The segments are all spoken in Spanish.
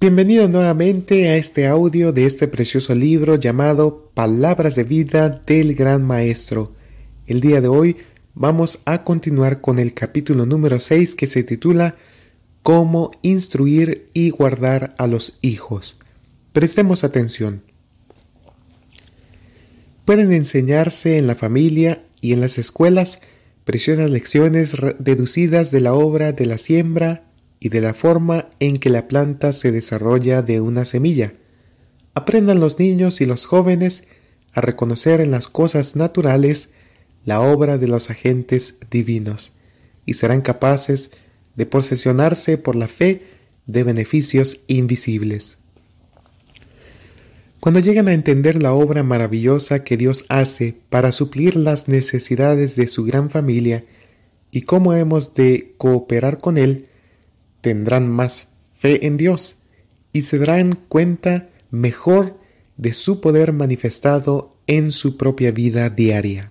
Bienvenido nuevamente a este audio de este precioso libro llamado Palabras de vida del Gran Maestro. El día de hoy vamos a continuar con el capítulo número 6 que se titula Cómo instruir y guardar a los hijos. Prestemos atención. Pueden enseñarse en la familia y en las escuelas preciosas lecciones deducidas de la obra de la siembra y de la forma en que la planta se desarrolla de una semilla. Aprendan los niños y los jóvenes a reconocer en las cosas naturales la obra de los agentes divinos y serán capaces de posesionarse por la fe de beneficios invisibles. Cuando llegan a entender la obra maravillosa que Dios hace para suplir las necesidades de su gran familia y cómo hemos de cooperar con Él, tendrán más fe en Dios y se darán cuenta mejor de su poder manifestado en su propia vida diaria.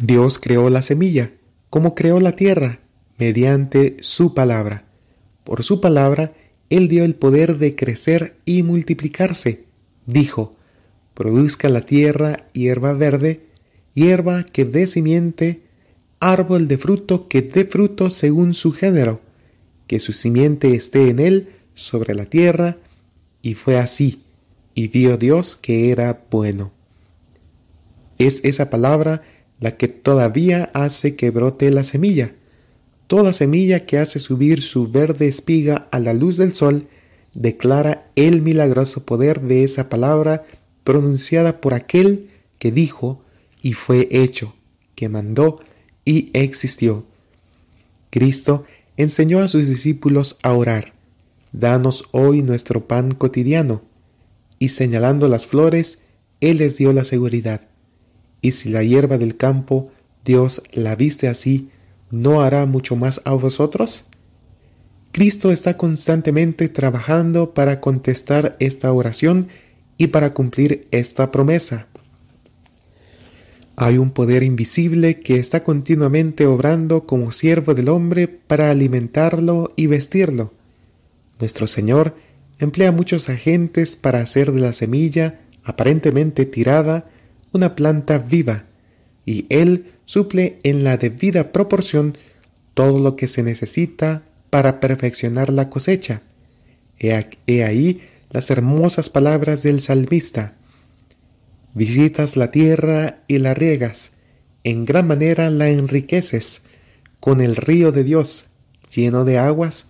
Dios creó la semilla, como creó la tierra, mediante su palabra. Por su palabra, Él dio el poder de crecer y multiplicarse. Dijo, produzca la tierra hierba verde, hierba que dé simiente, árbol de fruto que dé fruto según su género, que su simiente esté en él sobre la tierra, y fue así, y vio Dios que era bueno. Es esa palabra la que todavía hace que brote la semilla. Toda semilla que hace subir su verde espiga a la luz del sol declara el milagroso poder de esa palabra pronunciada por aquel que dijo y fue hecho, que mandó y existió. Cristo enseñó a sus discípulos a orar, Danos hoy nuestro pan cotidiano, y señalando las flores, Él les dio la seguridad. Y si la hierba del campo Dios la viste así, ¿no hará mucho más a vosotros? Cristo está constantemente trabajando para contestar esta oración y para cumplir esta promesa. Hay un poder invisible que está continuamente obrando como siervo del hombre para alimentarlo y vestirlo. Nuestro Señor emplea muchos agentes para hacer de la semilla, aparentemente tirada, una planta viva, y Él suple en la debida proporción todo lo que se necesita para perfeccionar la cosecha. He, ahí las hermosas palabras del salmista. Visitas la tierra y la riegas, en gran manera la enriqueces, con el río de Dios, lleno de aguas,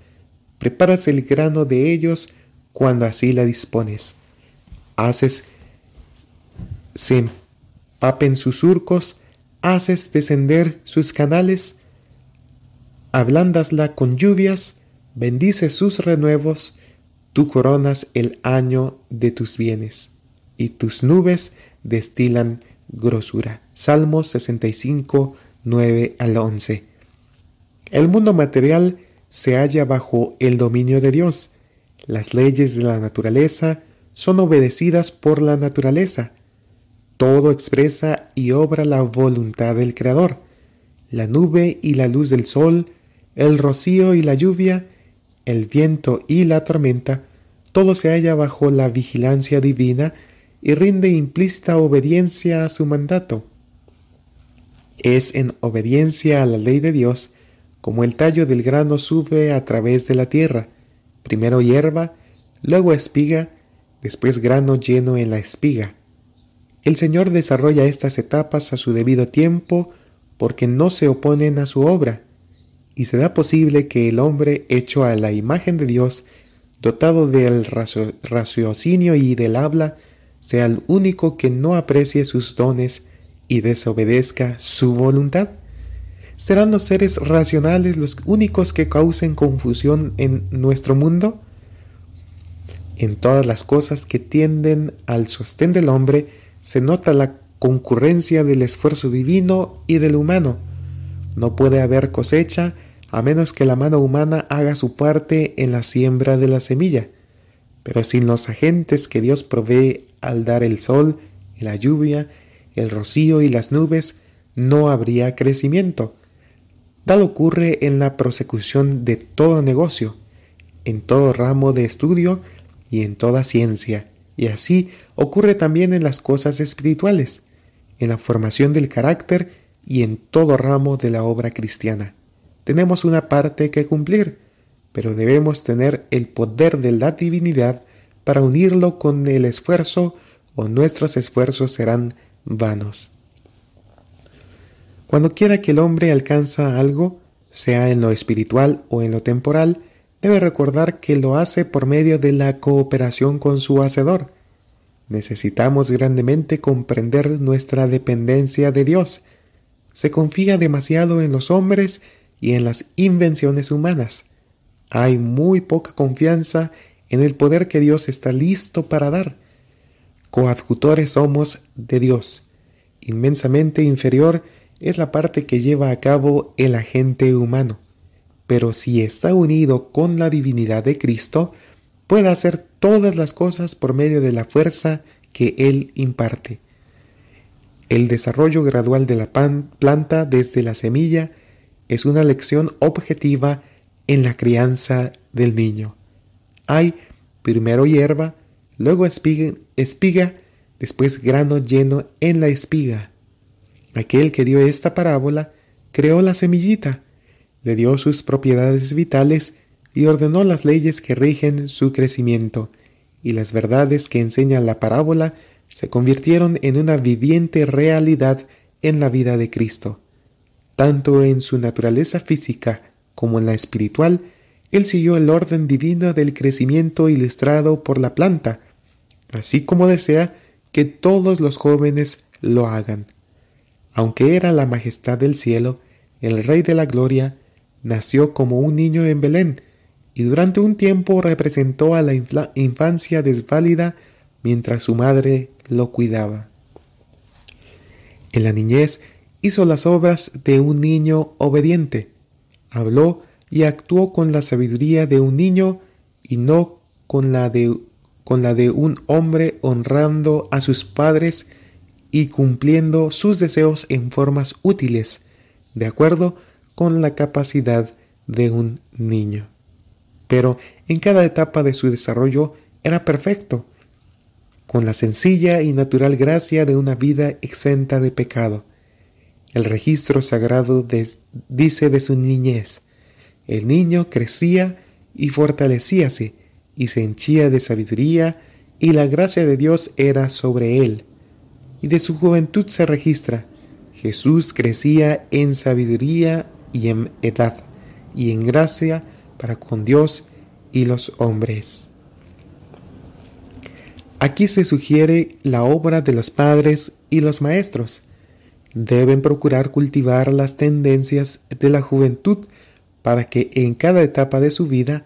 preparas el grano de ellos cuando así la dispones. Haces se empapen sus surcos, haces descender sus canales, ablandasla con lluvias, bendices sus renuevos, tú coronas el año de tus bienes, y tus nubes destilan grosura. Salmos 65, 9 al 11. El mundo material se halla bajo el dominio de Dios. Las leyes de la naturaleza son obedecidas por la naturaleza. Todo expresa y obra la voluntad del Creador. La nube y la luz del sol, el rocío y la lluvia, el viento y la tormenta, todo se halla bajo la vigilancia divina y rinde implícita obediencia a su mandato. Es en obediencia a la ley de Dios como el tallo del grano sube a través de la tierra, primero hierba, luego espiga, después grano lleno en la espiga. El Señor desarrolla estas etapas a su debido tiempo porque no se oponen a su obra, y será posible que el hombre hecho a la imagen de Dios, dotado del raciocinio y del habla, sea el único que no aprecie sus dones y desobedezca su voluntad? ¿Serán los seres racionales los únicos que causen confusión en nuestro mundo? En todas las cosas que tienden al sostén del hombre se nota la concurrencia del esfuerzo divino y del humano. No puede haber cosecha a menos que la mano humana haga su parte en la siembra de la semilla. Pero sin los agentes que Dios provee al dar el sol la lluvia, el rocío y las nubes, no habría crecimiento. Tal ocurre en la prosecución de todo negocio. en todo ramo de estudio y en toda ciencia. Y así ocurre también en las cosas espirituales, en la formación del carácter y en todo ramo de la obra cristiana. Tenemos una parte que cumplir, pero debemos tener el poder de la divinidad para unirlo con el esfuerzo o nuestros esfuerzos serán vanos. Cuando quiera que el hombre alcanza algo, sea en lo espiritual o en lo temporal, debe recordar que lo hace por medio de la cooperación con su Hacedor. Necesitamos grandemente comprender nuestra dependencia de Dios. Se confía demasiado en los hombres y en las invenciones humanas. Hay muy poca confianza en el poder que Dios está listo para dar. Coadjutores somos de Dios. Inmensamente inferior es la parte que lleva a cabo el agente humano. Pero si está unido con la divinidad de Cristo, puede hacer todas las cosas por medio de la fuerza que Él imparte. El desarrollo gradual de la planta desde la semilla es una lección objetiva en la crianza del niño. Hay primero hierba, luego espiga, espiga, después grano lleno en la espiga. Aquel que dio esta parábola creó la semillita, le dio sus propiedades vitales y ordenó las leyes que rigen su crecimiento, y las verdades que enseña la parábola se convirtieron en una viviente realidad en la vida de Cristo. Tanto en su naturaleza física como en la espiritual, él siguió el orden divino del crecimiento ilustrado por la planta, así como desea que todos los jóvenes lo hagan. Aunque era la majestad del cielo, el Rey de la Gloria nació como un niño en Belén, y durante un tiempo representó a la infancia desválida mientras su madre lo cuidaba. En la niñez hizo las obras de un niño obediente, habló y actuó con la sabiduría de un niño y no con la de, con la de un hombre honrando a sus padres y cumpliendo sus deseos en formas útiles, de acuerdo con la capacidad de un niño pero en cada etapa de su desarrollo era perfecto, con la sencilla y natural gracia de una vida exenta de pecado. El registro sagrado dice de su niñez, el niño crecía y fortalecíase, y se henchía de sabiduría, y la gracia de Dios era sobre él. Y de su juventud se registra, Jesús crecía en sabiduría y en edad, y en gracia para con Dios y los hombres. Aquí se sugiere la obra de los padres y los maestros. Deben procurar cultivar las tendencias de la juventud para que en cada etapa de su vida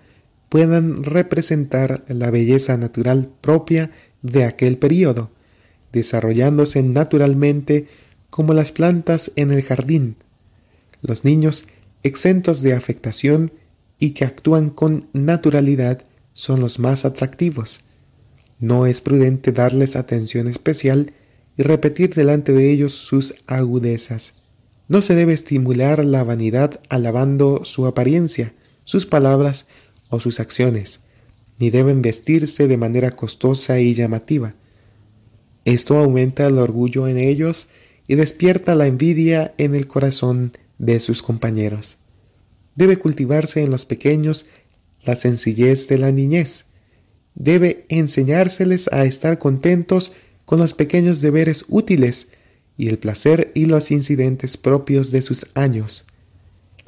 puedan representar la belleza natural propia de aquel periodo, desarrollándose naturalmente como las plantas en el jardín. Los niños exentos de afectación y que actúan con naturalidad son los más atractivos. No es prudente darles atención especial y repetir delante de ellos sus agudezas. No se debe estimular la vanidad alabando su apariencia, sus palabras o sus acciones, ni deben vestirse de manera costosa y llamativa. Esto aumenta el orgullo en ellos y despierta la envidia en el corazón de sus compañeros. Debe cultivarse en los pequeños la sencillez de la niñez. Debe enseñárseles a estar contentos con los pequeños deberes útiles y el placer y los incidentes propios de sus años.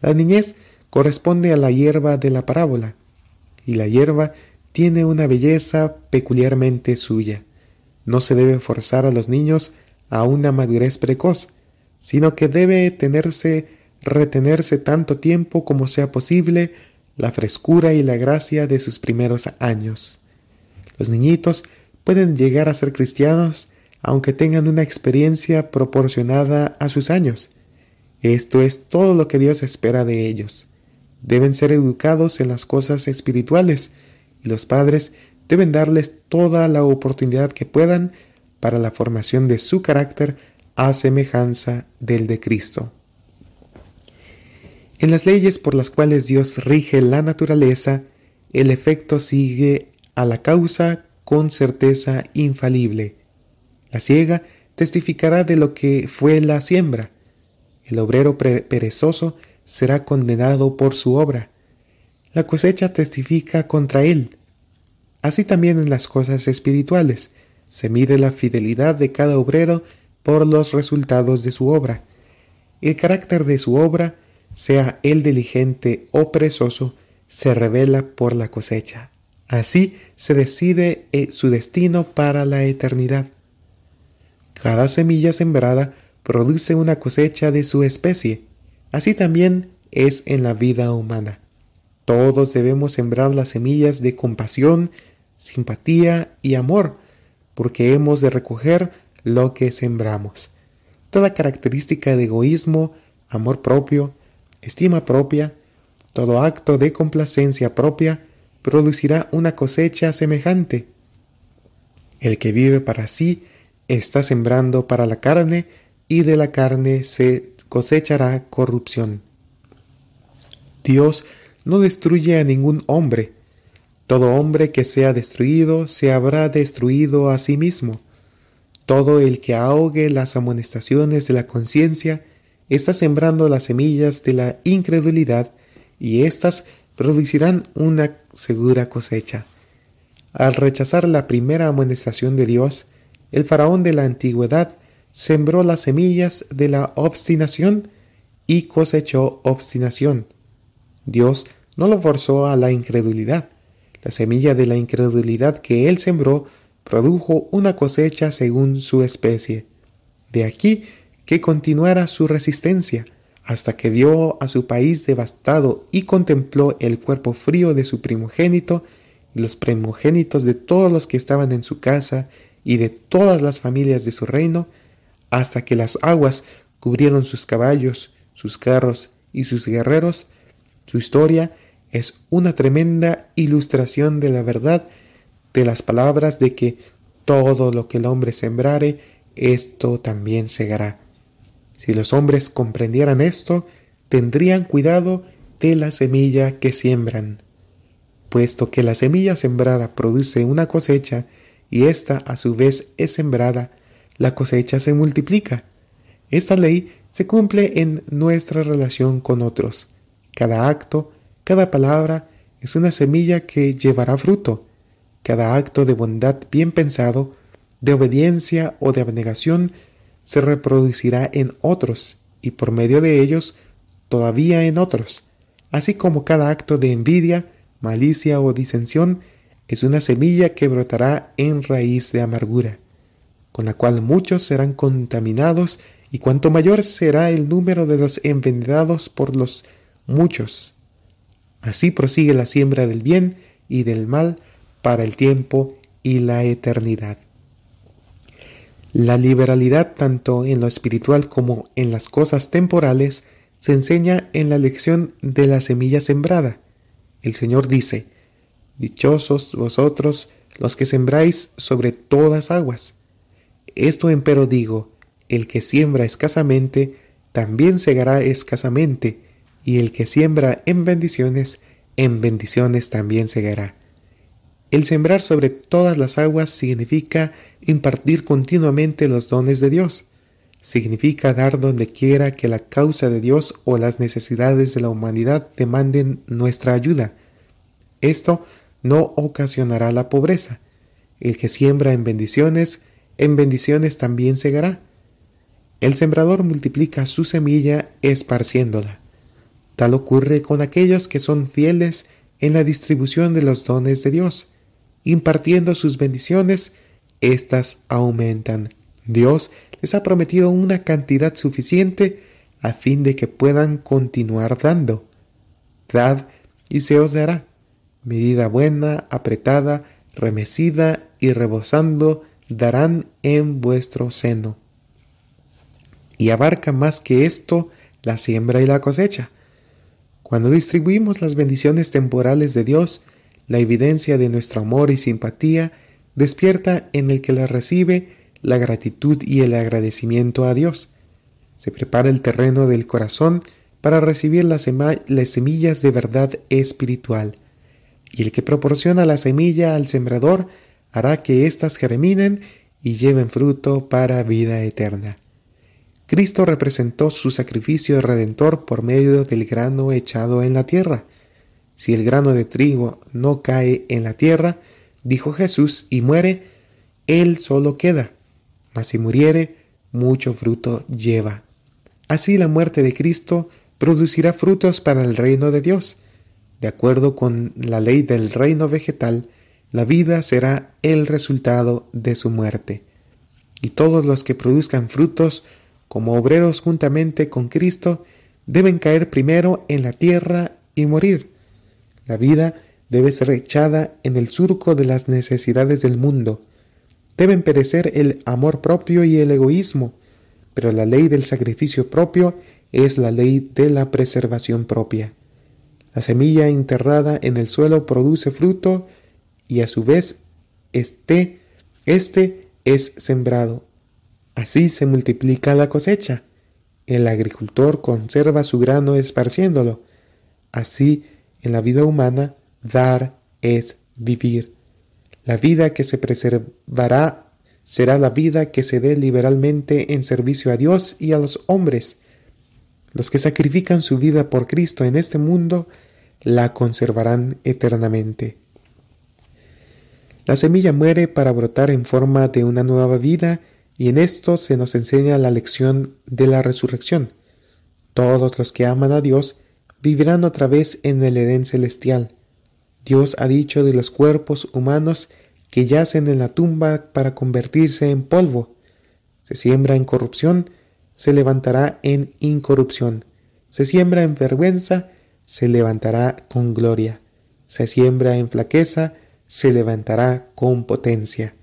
La niñez corresponde a la hierba de la parábola, y la hierba tiene una belleza peculiarmente suya. No se debe forzar a los niños a una madurez precoz, sino que debe tenerse retenerse tanto tiempo como sea posible la frescura y la gracia de sus primeros años. Los niñitos pueden llegar a ser cristianos aunque tengan una experiencia proporcionada a sus años. Esto es todo lo que Dios espera de ellos. Deben ser educados en las cosas espirituales y los padres deben darles toda la oportunidad que puedan para la formación de su carácter a semejanza del de Cristo. En las leyes por las cuales Dios rige la naturaleza, el efecto sigue a la causa con certeza infalible. La ciega testificará de lo que fue la siembra. El obrero perezoso será condenado por su obra. La cosecha testifica contra él. Así también en las cosas espirituales se mide la fidelidad de cada obrero por los resultados de su obra. El carácter de su obra, sea él diligente o perezoso, se revela por la cosecha. Así se decide eh, su destino para la eternidad. Cada semilla sembrada produce una cosecha de su especie. Así también es en la vida humana. Todos debemos sembrar las semillas de compasión, simpatía y amor, porque hemos de recoger lo que sembramos. Toda característica de egoísmo, amor propio, estima propia, todo acto de complacencia propia producirá una cosecha semejante. El que vive para sí está sembrando para la carne y de la carne se cosechará corrupción. Dios no destruye a ningún hombre. Todo hombre que sea destruido se habrá destruido a sí mismo. Todo el que ahogue las amonestaciones de la conciencia está sembrando las semillas de la incredulidad y éstas producirán una segura cosecha. Al rechazar la primera amonestación de Dios, el faraón de la antigüedad sembró las semillas de la obstinación y cosechó obstinación. Dios no lo forzó a la incredulidad. La semilla de la incredulidad que él sembró produjo una cosecha según su especie. De aquí que continuara su resistencia hasta que vio a su país devastado y contempló el cuerpo frío de su primogénito y los primogénitos de todos los que estaban en su casa y de todas las familias de su reino, hasta que las aguas cubrieron sus caballos, sus carros y sus guerreros, su historia es una tremenda ilustración de la verdad de las palabras de que todo lo que el hombre sembrare, esto también segará. Si los hombres comprendieran esto, tendrían cuidado de la semilla que siembran. Puesto que la semilla sembrada produce una cosecha, y ésta a su vez es sembrada, la cosecha se multiplica. Esta ley se cumple en nuestra relación con otros. Cada acto, cada palabra es una semilla que llevará fruto. Cada acto de bondad bien pensado, de obediencia o de abnegación, se reproducirá en otros y por medio de ellos todavía en otros, así como cada acto de envidia, malicia o disensión es una semilla que brotará en raíz de amargura, con la cual muchos serán contaminados y cuanto mayor será el número de los envenenados por los muchos. Así prosigue la siembra del bien y del mal para el tiempo y la eternidad. La liberalidad tanto en lo espiritual como en las cosas temporales se enseña en la lección de la semilla sembrada. El Señor dice, Dichosos vosotros los que sembráis sobre todas aguas. Esto empero digo, el que siembra escasamente, también segará escasamente, y el que siembra en bendiciones, en bendiciones también segará. El sembrar sobre todas las aguas significa impartir continuamente los dones de Dios. Significa dar donde quiera que la causa de Dios o las necesidades de la humanidad demanden nuestra ayuda. Esto no ocasionará la pobreza. El que siembra en bendiciones, en bendiciones también segará. El sembrador multiplica su semilla esparciéndola. Tal ocurre con aquellos que son fieles en la distribución de los dones de Dios. Impartiendo sus bendiciones, éstas aumentan. Dios les ha prometido una cantidad suficiente a fin de que puedan continuar dando. Dad y se os dará medida buena, apretada, remecida y rebosando, darán en vuestro seno. Y abarca más que esto la siembra y la cosecha. Cuando distribuimos las bendiciones temporales de Dios, la evidencia de nuestro amor y simpatía despierta en el que las recibe la gratitud y el agradecimiento a Dios. Se prepara el terreno del corazón para recibir las, semillas de verdad espiritual y el que proporciona la semilla al sembrador hará que éstas germinen y lleven fruto para vida eterna. Cristo representó su sacrificio redentor por medio del grano echado en la tierra. Si el grano de trigo no cae en la tierra, dijo Jesús, y muere, él solo queda, mas si muriere, mucho fruto lleva. Así la muerte de Cristo producirá frutos para el reino de Dios. De acuerdo con la ley del reino vegetal, la vida será el resultado de su muerte. Y todos los que produzcan frutos como obreros juntamente con Cristo deben caer primero en la tierra y morir. La vida debe ser echada en el surco de las necesidades del mundo. Deben perecer el amor propio y el egoísmo, pero la ley del sacrificio propio es la ley de la preservación propia. La semilla enterrada en el suelo produce fruto y a su vez este, este es sembrado. Así se multiplica la cosecha. El agricultor conserva su grano esparciéndolo. Así, en la vida humana, dar es vivir. La vida que se preservará será la vida que se dé liberalmente en servicio a Dios y a los hombres. Los que sacrifican su vida por Cristo en este mundo la conservarán eternamente. La semilla muere para brotar en forma de una nueva vida y en esto se nos enseña la lección de la resurrección. Todos los que aman a Dios vivirán otra vez en el Edén celestial. Dios ha dicho de los cuerpos humanos que yacen en la tumba para convertirse en polvo. Se siembra en corrupción, se levantará en incorrupción. Se siembra en vergüenza, se levantará con gloria. Se siembra en flaqueza, se levantará con potencia.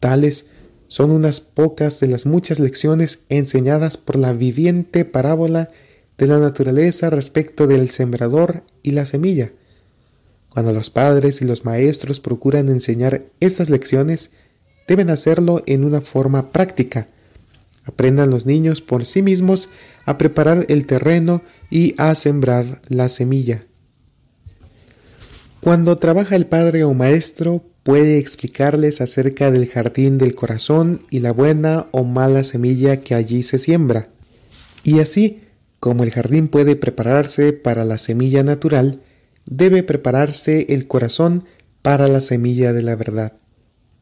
Tales son unas pocas de las muchas lecciones enseñadas por la viviente parábola de la naturaleza respecto del sembrador y la semilla. Cuando los padres y los maestros procuran enseñar estas lecciones, deben hacerlo en una forma práctica, Aprendan los niños por sí mismos a preparar el terreno y a sembrar la semilla. Cuando trabaja el padre o maestro, puede explicarles acerca del jardín del corazón y la buena o mala semilla que allí se siembra. Y así, como el jardín puede prepararse para la semilla natural, debe prepararse el corazón para la semilla de la verdad.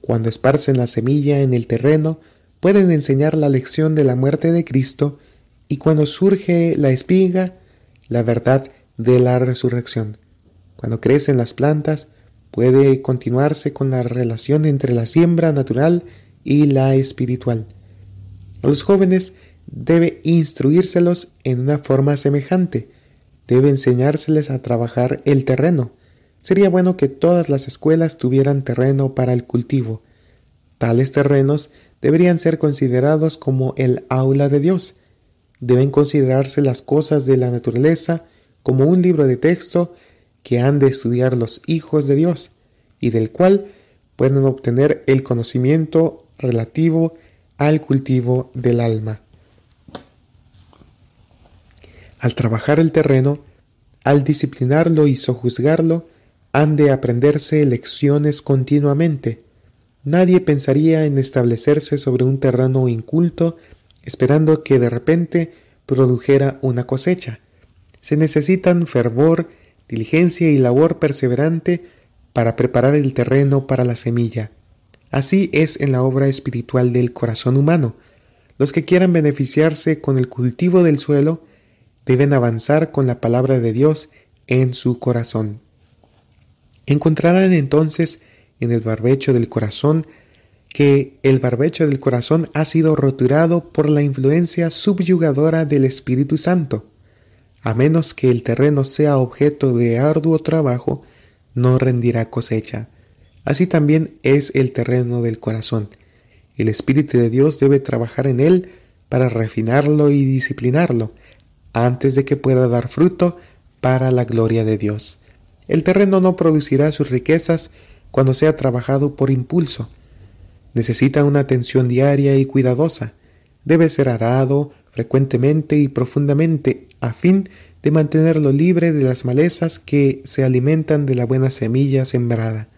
Cuando esparcen la semilla en el terreno, pueden enseñar la lección de la muerte de Cristo y cuando surge la espiga, la verdad de la resurrección. Cuando crecen las plantas, puede continuarse con la relación entre la siembra natural y la espiritual. A los jóvenes debe instruírselos en una forma semejante, debe enseñárseles a trabajar el terreno. Sería bueno que todas las escuelas tuvieran terreno para el cultivo. Tales terrenos deberían ser considerados como el aula de Dios. Deben considerarse las cosas de la naturaleza como un libro de texto que han de estudiar los hijos de Dios y del cual pueden obtener el conocimiento relativo al cultivo del alma. Al trabajar el terreno, al disciplinarlo y sojuzgarlo, han de aprenderse lecciones continuamente, Nadie pensaría en establecerse sobre un terreno inculto esperando que de repente produjera una cosecha. Se necesitan fervor, diligencia y labor perseverante para preparar el terreno para la semilla. Así es en la obra espiritual del corazón humano. Los que quieran beneficiarse con el cultivo del suelo deben avanzar con la palabra de Dios en su corazón. Encontrarán entonces en el barbecho del corazón que el barbecho del corazón ha sido roturado por la influencia subyugadora del Espíritu Santo. A menos que el terreno sea objeto de arduo trabajo, no rendirá cosecha. Así también es el terreno del corazón. El Espíritu de Dios debe trabajar en él para refinarlo y disciplinarlo, antes de que pueda dar fruto para la gloria de Dios. El terreno no producirá sus riquezas cuando sea trabajado por impulso. Necesita una atención diaria y cuidadosa. Debe ser arado frecuentemente y profundamente a fin de mantenerlo libre de las malezas que se alimentan de la buena semilla sembrada.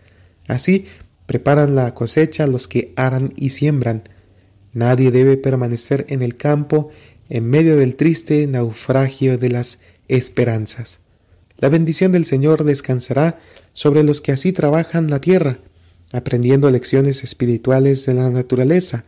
Así preparan la cosecha los que aran y siembran. Nadie debe permanecer en el campo en medio del triste naufragio de las esperanzas. La bendición del Señor descansará sobre los que así trabajan la tierra, aprendiendo lecciones espirituales de la naturaleza.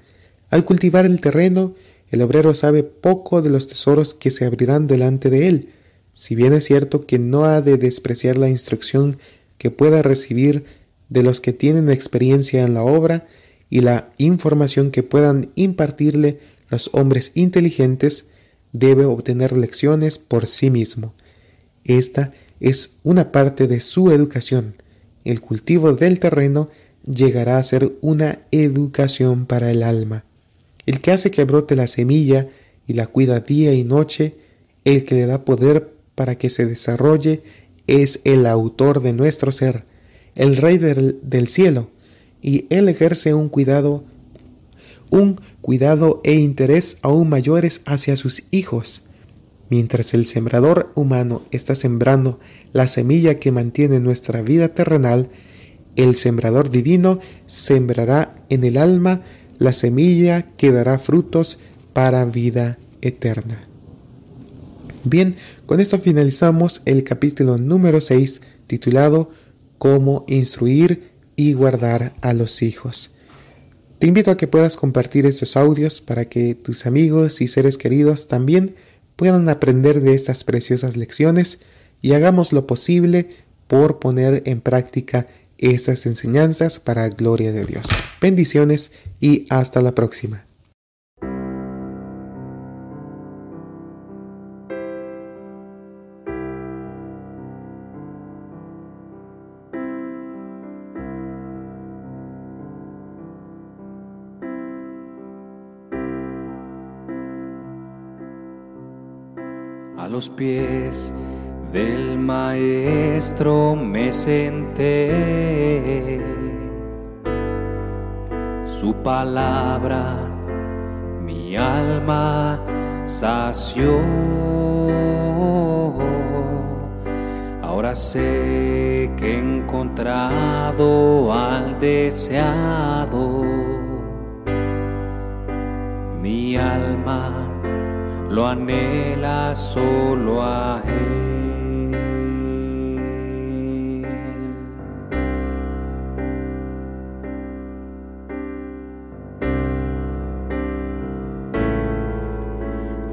Al cultivar el terreno, el obrero sabe poco de los tesoros que se abrirán delante de él, si bien es cierto que no ha de despreciar la instrucción que pueda recibir de los que tienen experiencia en la obra y la información que puedan impartirle los hombres inteligentes, debe obtener lecciones por sí mismo. Esta es una parte de su educación. El cultivo del terreno llegará a ser una educación para el alma. El que hace que brote la semilla y la cuida día y noche, el que le da poder para que se desarrolle, es el autor de nuestro ser, el Rey del, del cielo, y él ejerce un cuidado, un cuidado e interés aún mayores hacia sus hijos. Mientras el sembrador humano está sembrando la semilla que mantiene nuestra vida terrenal, el sembrador divino sembrará en el alma la semilla que dará frutos para vida eterna. Bien, con esto finalizamos el capítulo número 6 titulado Cómo instruir y guardar a los hijos. Te invito a que puedas compartir estos audios para que tus amigos y seres queridos también puedan aprender de estas preciosas lecciones y hagamos lo posible por poner en práctica estas enseñanzas para gloria de Dios. Bendiciones y hasta la próxima. Los pies del maestro me senté. Su palabra mi alma sació. Ahora sé que he encontrado al deseado. Mi alma lo anhela solo a Él.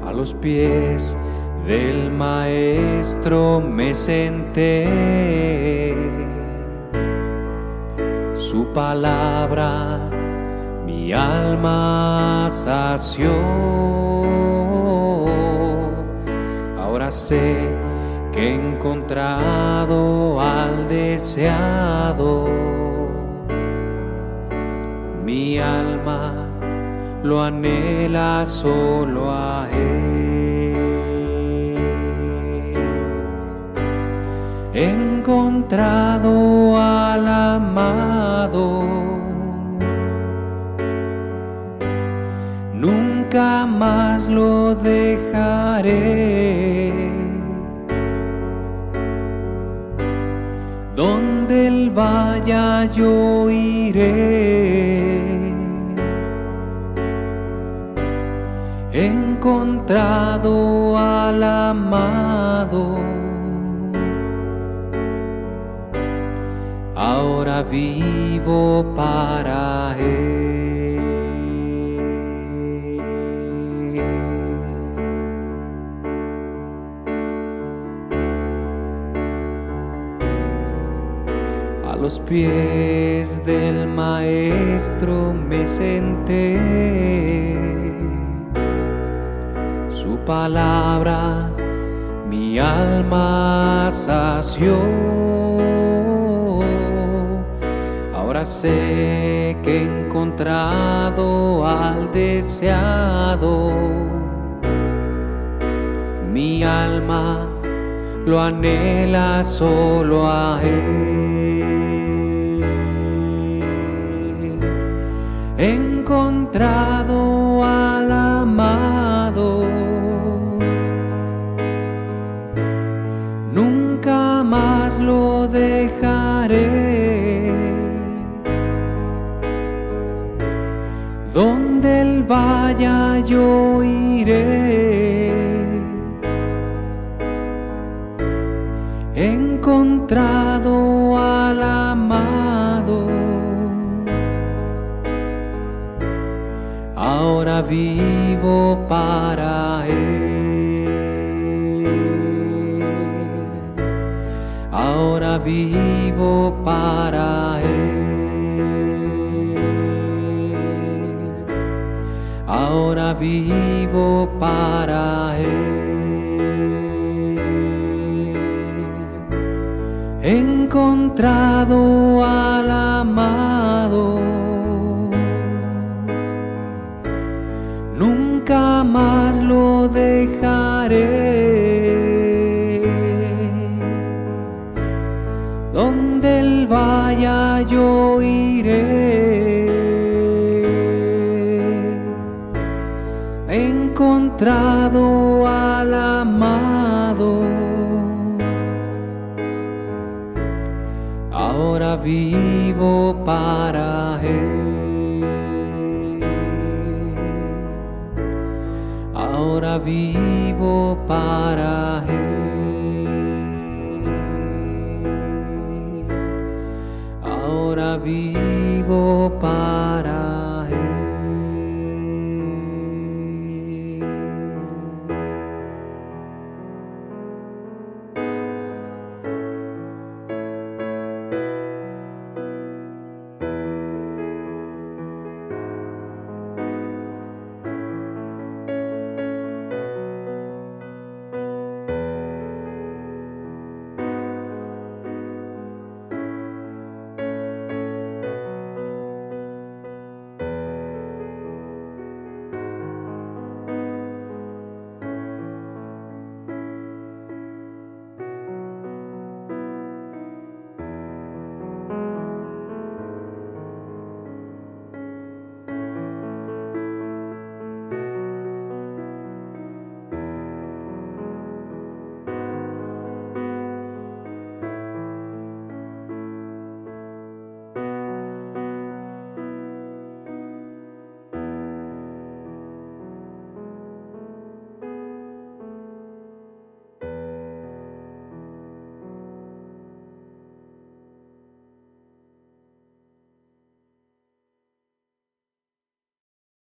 A los pies del Maestro me senté. Su palabra mi alma sació sé que he encontrado al deseado. Mi alma lo anhela solo a Él. He encontrado al amado. Nunca más lo dejaré. Vaya yo iré. Encontrado al amado. Ahora vivo para él. Los pies del maestro me senté. Su palabra mi alma sació. Ahora sé que he encontrado al deseado. Mi alma lo anhela solo a Él. encontrado al amado. Nunca más lo dejaré. Donde él vaya yo iré. Vivo para él. Ahora vivo para él. Ahora vivo para él. encontrado al amado. Nunca más lo dejaré. Donde él vaya yo iré. Encontrado al amado. ahora vivo para Él. Ahora vivo para Él. Ahora vivo para